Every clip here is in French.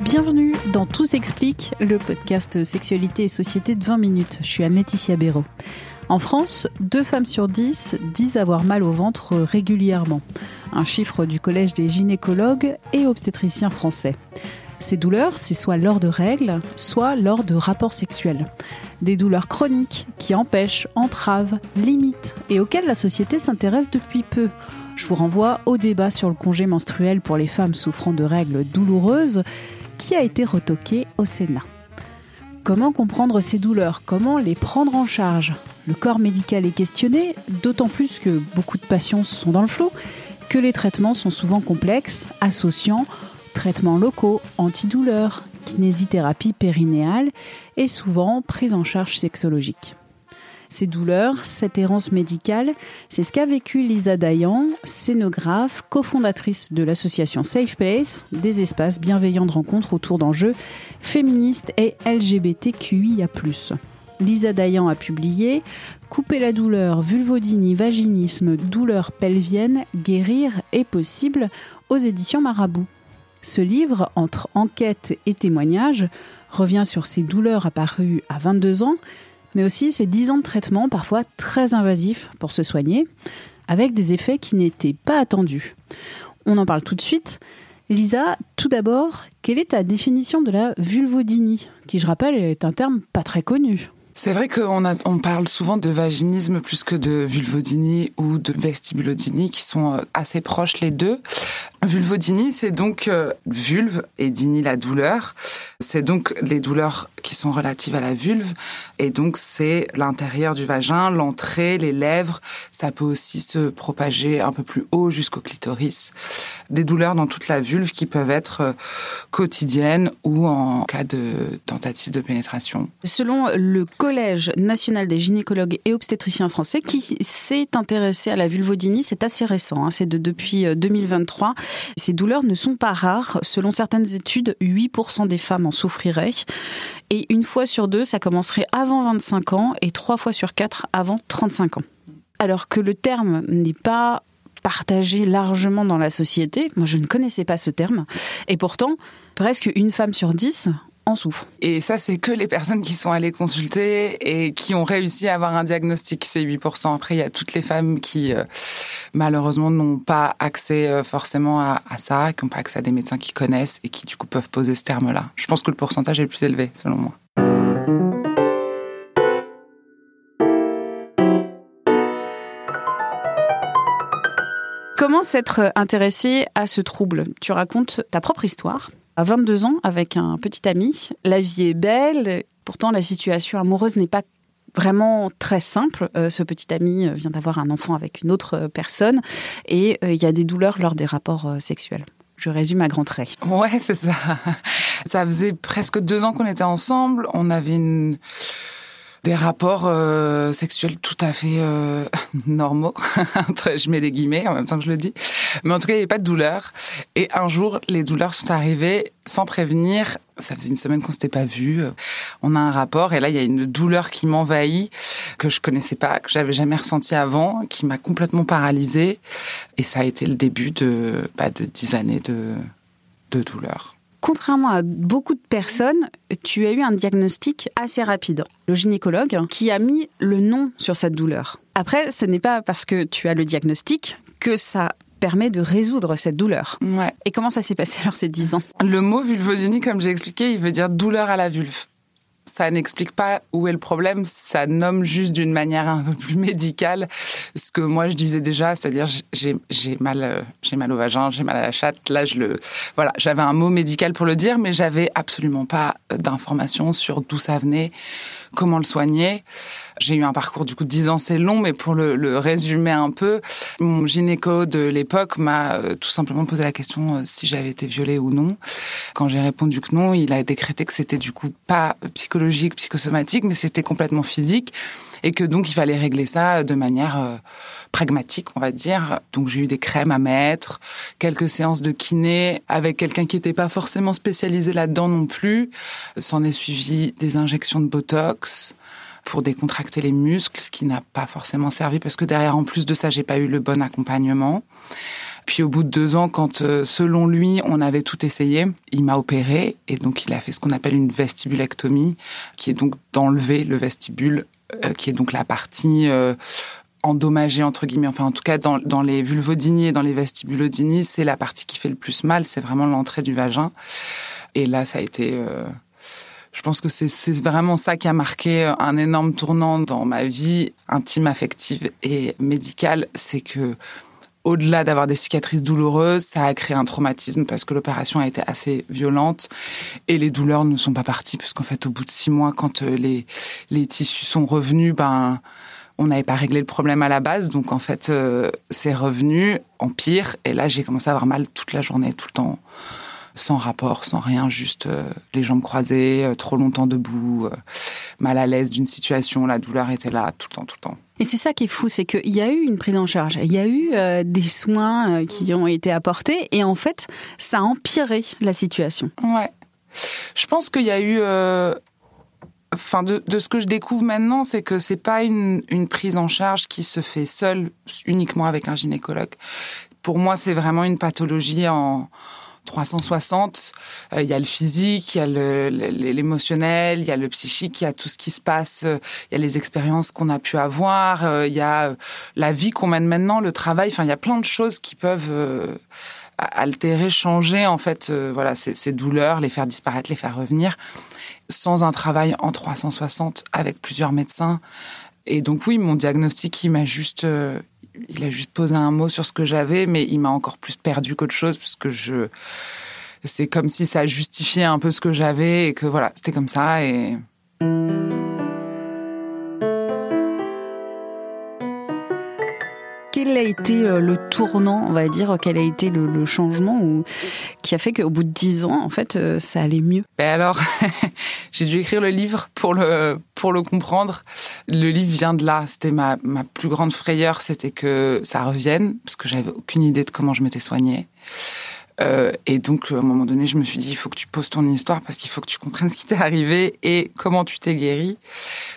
Bienvenue dans Tout s'explique, le podcast Sexualité et Société de 20 minutes. Je suis Anne-Laetitia Béraud. En France, deux femmes sur dix disent avoir mal au ventre régulièrement. Un chiffre du Collège des gynécologues et obstétriciens français. Ces douleurs, c'est soit lors de règles, soit lors de rapports sexuels. Des douleurs chroniques qui empêchent, entravent, limitent et auxquelles la société s'intéresse depuis peu. Je vous renvoie au débat sur le congé menstruel pour les femmes souffrant de règles douloureuses qui a été retoqué au Sénat. Comment comprendre ces douleurs? Comment les prendre en charge? Le corps médical est questionné, d'autant plus que beaucoup de patients sont dans le flou, que les traitements sont souvent complexes, associant traitements locaux, antidouleurs, kinésithérapie périnéale et souvent prise en charge sexologique. Ces douleurs, cette errance médicale, c'est ce qu'a vécu Lisa Dayan, scénographe, cofondatrice de l'association Safe Place, des espaces bienveillants de rencontre autour d'enjeux féministes et LGBTQIA+. Lisa Dayan a publié Couper la douleur, vulvodynie, vaginisme, douleur pelvienne, guérir est possible aux éditions Marabout. Ce livre, entre enquête et témoignages, revient sur ces douleurs apparues à 22 ans, mais aussi ces 10 ans de traitement parfois très invasifs pour se soigner, avec des effets qui n'étaient pas attendus. On en parle tout de suite. Lisa, tout d'abord, quelle est ta définition de la vulvodynie, qui je rappelle est un terme pas très connu? C'est vrai qu'on on parle souvent de vaginisme plus que de vulvodynie ou de vestibulodynie qui sont euh, assez proches les deux. Vulvodynie, c'est donc euh, vulve et dynie la douleur. C'est donc les douleurs qui sont relatives à la vulve et donc c'est l'intérieur du vagin, l'entrée, les lèvres. Ça peut aussi se propager un peu plus haut jusqu'au clitoris. Des douleurs dans toute la vulve qui peuvent être euh, quotidiennes ou en cas de tentative de pénétration. Selon le Collège national des gynécologues et obstétriciens français qui s'est intéressé à la vulvodynie, c'est assez récent, hein, c'est de depuis 2023. Euh, ces douleurs ne sont pas rares. Selon certaines études, 8% des femmes en souffriraient. Et une fois sur deux, ça commencerait avant 25 ans et trois fois sur quatre avant 35 ans. Alors que le terme n'est pas partagé largement dans la société, moi je ne connaissais pas ce terme, et pourtant, presque une femme sur dix souffre. Et ça, c'est que les personnes qui sont allées consulter et qui ont réussi à avoir un diagnostic. C'est 8%. Après, il y a toutes les femmes qui, euh, malheureusement, n'ont pas accès euh, forcément à, ça, qui n'ont pas accès à des médecins qui connaissent et qui, du coup, peuvent poser ce terme-là. Je pense que le pourcentage est le plus élevé, selon moi. Comment s'être intéressé à ce trouble? Tu racontes ta propre histoire à 22 ans avec un petit ami. La vie est belle, pourtant la situation amoureuse n'est pas vraiment très simple. Euh, ce petit ami vient d'avoir un enfant avec une autre personne et euh, il y a des douleurs lors des rapports euh, sexuels. Je résume à grands traits. Ouais, c'est ça. Ça faisait presque deux ans qu'on était ensemble. On avait une des rapports euh, sexuels tout à fait euh, normaux. je mets des guillemets en même temps que je le dis. Mais en tout cas, il n'y avait pas de douleur. Et un jour, les douleurs sont arrivées sans prévenir. Ça faisait une semaine qu'on s'était pas vu. On a un rapport et là, il y a une douleur qui m'envahit que je connaissais pas, que j'avais jamais ressenti avant, qui m'a complètement paralysée. Et ça a été le début de, bah, de dix années de, de douleur contrairement à beaucoup de personnes, tu as eu un diagnostic assez rapide. Le gynécologue qui a mis le nom sur cette douleur. Après, ce n'est pas parce que tu as le diagnostic que ça permet de résoudre cette douleur. Ouais. Et comment ça s'est passé alors ces 10 ans? Le mot vulvodynie, comme j'ai expliqué, il veut dire douleur à la vulve ça n'explique pas où est le problème, ça nomme juste d'une manière un peu plus médicale ce que moi je disais déjà, c'est-à-dire j'ai mal euh, j'ai mal au vagin, j'ai mal à la chatte. Là, je le voilà, j'avais un mot médical pour le dire, mais j'avais absolument pas d'informations sur d'où ça venait, comment le soigner. J'ai eu un parcours du coup de 10 ans, c'est long, mais pour le, résumer un peu, mon gynéco de l'époque m'a euh, tout simplement posé la question euh, si j'avais été violée ou non. Quand j'ai répondu que non, il a décrété que c'était du coup pas psychologique, psychosomatique, mais c'était complètement physique et que donc il fallait régler ça de manière euh, pragmatique, on va dire. Donc j'ai eu des crèmes à mettre, quelques séances de kiné avec quelqu'un qui n'était pas forcément spécialisé là-dedans non plus. S'en est suivi des injections de Botox pour décontracter les muscles, ce qui n'a pas forcément servi parce que derrière, en plus de ça, j'ai pas eu le bon accompagnement. Puis au bout de deux ans, quand euh, selon lui, on avait tout essayé, il m'a opéré et donc il a fait ce qu'on appelle une vestibulectomie, qui est donc d'enlever le vestibule, euh, qui est donc la partie euh, endommagée entre guillemets. Enfin, en tout cas, dans, les vulvodynies et dans les vestibulodinies, c'est la partie qui fait le plus mal. C'est vraiment l'entrée du vagin. Et là, ça a été je pense que c'est vraiment ça qui a marqué un énorme tournant dans ma vie intime, affective et médicale. C'est que au-delà d'avoir des cicatrices douloureuses, ça a créé un traumatisme parce que l'opération a été assez violente et les douleurs ne sont pas parties parce qu'en fait, au bout de six mois, quand euh, les, les tissus sont revenus, ben, on n'avait pas réglé le problème à la base. Donc, en fait, euh, c'est revenu en pire. Et là, j'ai commencé à avoir mal toute la journée, tout le temps sans rapport, sans rien, juste euh, les jambes croisées, euh, trop longtemps debout, euh, mal à l'aise d'une situation, la douleur était là tout le temps, tout le temps. Et c'est ça qui est fou, c'est qu'il y a eu une prise en charge, il y a eu des soins qui ont été apportés, et en fait, ça a empiré la situation. Ouais. Je pense qu'il y a eu enfin de, ce que je découvre maintenant, c'est que c'est pas une, une, prise en charge qui se fait seule, uniquement avec un gynécologue. Pour moi, c'est vraiment une pathologie en, 360. Euh, il y a le physique, il y a l'émotionnel, il y a le psychique, il y a tout ce qui se passe, euh, il y a les expériences qu'on a pu avoir, euh, il y a la vie qu'on mène maintenant, le travail. Enfin, il y a plein de choses qui peuvent altérer, changer en fait, voilà, ces, ces, douleurs, les faire disparaître, les faire revenir, sans un travail en 360 avec plusieurs médecins. Et donc oui, mon diagnostic, il m'a juste, il a juste posé un mot sur ce que j'avais, mais il m'a encore plus perdu qu'autre chose, puisque je, c'est comme si ça justifiait un peu ce que j'avais et que voilà, c'était comme ça et. quel a été euh, le tournant, on va dire, quel a été le, changement ou, qui a fait qu'au bout de dix ans, en fait, euh, ça allait mieux? Ben alors, j'ai dû écrire le livre pour le, pour le comprendre. Le livre vient de là. C'était ma, ma plus grande frayeur, c'était que ça revienne, parce que j'avais aucune idée de comment je m'étais soignée. Euh, et donc, à un moment donné, je me suis dit, il faut que tu poses ton histoire parce qu'il faut que tu comprennes ce qui t'est arrivé et comment tu t'es guéri.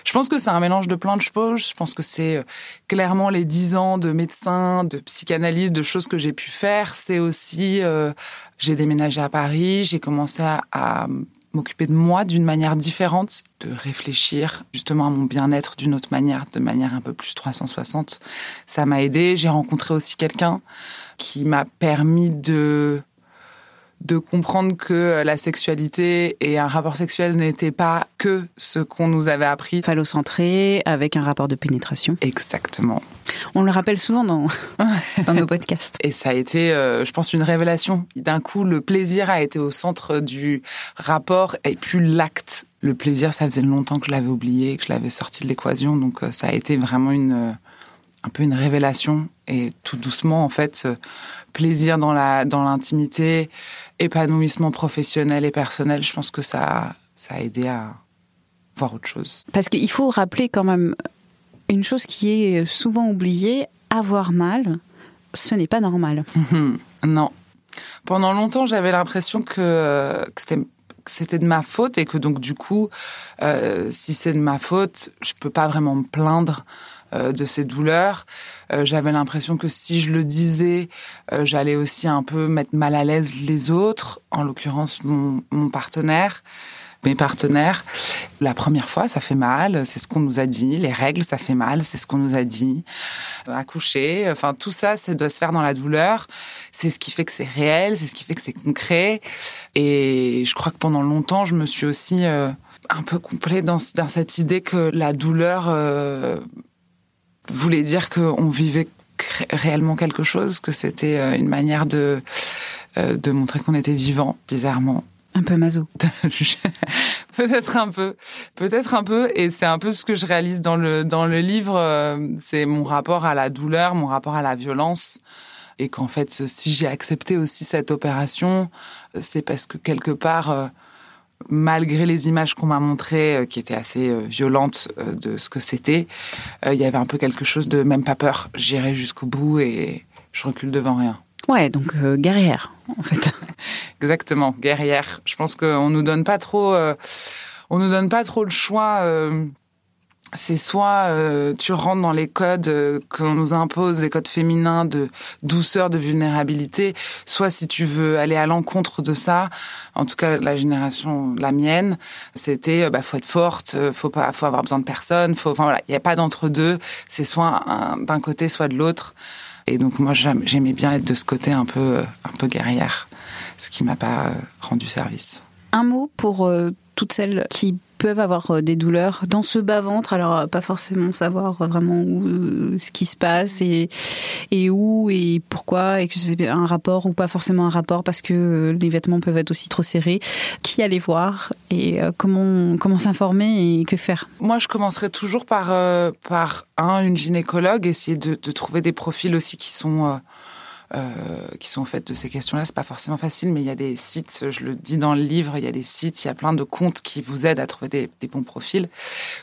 Je pense que c'est un mélange de plein de choses. Je pense que c'est euh, clairement les dix ans de médecin, de psychanalyse, de choses que j'ai pu faire. C'est aussi, euh, j'ai déménagé à Paris, j'ai commencé à, à m'occuper de moi d'une manière différente, de réfléchir justement à mon bien-être d'une autre manière, de manière un peu plus 360. Ça m'a aidé. J'ai rencontré aussi quelqu'un qui m'a permis de de comprendre que la sexualité et un rapport sexuel n'étaient pas que ce qu'on nous avait appris. Phallocentré, avec un rapport de pénétration. Exactement. On le rappelle souvent dans, dans nos podcasts. Et ça a été, euh, je pense, une révélation. D'un coup, le plaisir a été au centre du rapport et plus l'acte. Le plaisir, ça faisait longtemps que je l'avais oublié, que je l'avais sorti de l'équation. Donc euh, ça a été vraiment une, euh, un peu une révélation. Et tout doucement, en fait, plaisir dans la dans l'intimité, épanouissement professionnel et personnel, je pense que ça, ça a aidé à voir autre chose. Parce qu'il faut rappeler quand même une chose qui est souvent oubliée, avoir mal, ce n'est pas normal. non. Pendant longtemps, j'avais l'impression que, c'était de ma faute et que donc du coup, euh, si c'est de ma faute, je peux pas vraiment me plaindre euh, de ces douleurs. Euh, j'avais l'impression que si je le disais, j'allais aussi un peu mettre mal à l'aise les autres, en l'occurrence mon partenaire mes partenaires. La première fois, ça fait mal, c'est ce qu'on nous a dit. Les règles, ça fait mal, c'est ce qu'on nous a dit. Accoucher, enfin tout ça, ça doit se faire dans la douleur. C'est ce qui fait que c'est réel, c'est ce qui fait que c'est concret. Et je crois que pendant longtemps, je me suis aussi un peu complète dans, cette idée que la douleur voulait dire qu'on vivait réellement quelque chose, que c'était euh, une manière euh, de montrer qu'on était vivant, bizarrement. Un peu maso. Peut-être un peu, peut-être un peu, et c'est un peu ce que je réalise dans le dans le livre. euh, C'est mon rapport à la douleur, mon rapport à la violence, et qu'en fait, si j'ai accepté aussi cette opération, euh, c'est parce que quelque part, euh, malgré les images qu'on m'a montrées, euh, qui étaient assez euh, violentes euh, de ce que c'était, euh, il y avait un peu quelque chose de même pas peur. J'irai jusqu'au bout et je recule devant rien. Ouais, donc euh, guerrière, en fait. Exactement, guerrière. Je pense qu'on nous donne pas trop, euh, on nous donne pas trop le choix. euh, c'est soit euh, tu rentres dans les codes euh, qu'on nous impose, les codes féminins de douceur, de vulnérabilité, soit si tu veux aller à l'encontre de ça, en tout cas la génération, la mienne, c'était euh, bah faut être forte, euh, faut pas, faut avoir besoin de personne, faut, enfin voilà, il y a pas d'entre deux, c'est soit un- d'un côté, soit de l'autre. Et donc moi j'aimais bien être de ce côté un peu, un peu guerrière, ce qui m'a pas euh, rendu service. Un mot pour euh, toutes celles qui peuvent avoir euh, des douleurs dans ce bas-ventre, alors euh, pas forcément savoir euh, vraiment où, ce qui se passe et, et où et pourquoi, et que c'est un rapport ou pas forcément un rapport parce que les vêtements peuvent être aussi trop serrés. Qui aller voir et comment, comment s'informer et que faire? Moi, je commencerai toujours par, par un, une gynécologue, essayer de, trouver des profils aussi qui sont, qui sont faits de ces questions-là. C'est pas forcément facile, mais il y a des sites, je le dis dans le livre, il y a des sites, il y a plein de comptes qui vous aident à trouver des, des bons profils.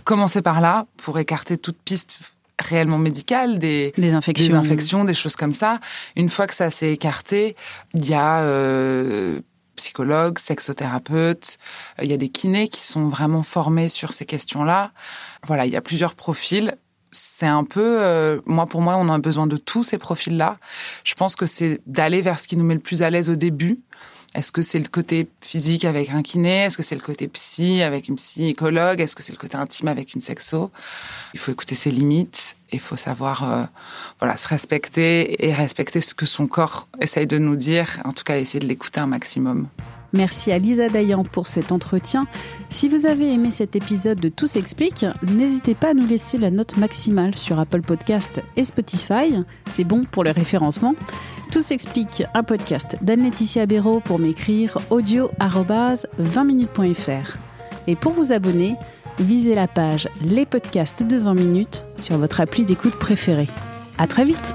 Commencez par là pour écarter toute piste réellement médicale, des, Des infections. des infections, des choses comme ça. Une fois que ça s'est écarté, il y a euh, psychologues, sexothérapeutes, euh, il y a des kinés qui sont vraiment formés sur ces questions-là. Voilà, il y a plusieurs profils. C'est un peu, euh, moi pour moi, on a besoin de tous ces profils-là. Je pense que c'est d'aller vers ce qui nous met le plus à l'aise au début. Est-ce que c'est le côté physique avec un kiné? Est-ce que c'est le côté psy avec une psychologue? Est-ce que c'est le côté intime avec une sexo? Il faut écouter ses limites et il faut savoir euh, voilà, se respecter et respecter ce que son corps essaye de nous dire. En tout cas, essayer de l'écouter un maximum. Merci à Lisa Dayan pour cet entretien. Si vous avez aimé cet épisode de Tout s'explique, n'hésitez pas à nous laisser la note maximale sur Apple Podcast et Spotify. C'est bon pour le référencement. Tout s'explique, un podcast d'Anne-Laetitia Béraud pour m'écrire audio 20minutes.fr. Et pour vous abonner, visez la page Les podcasts de 20 minutes sur votre appli d'écoute préférée. À très vite!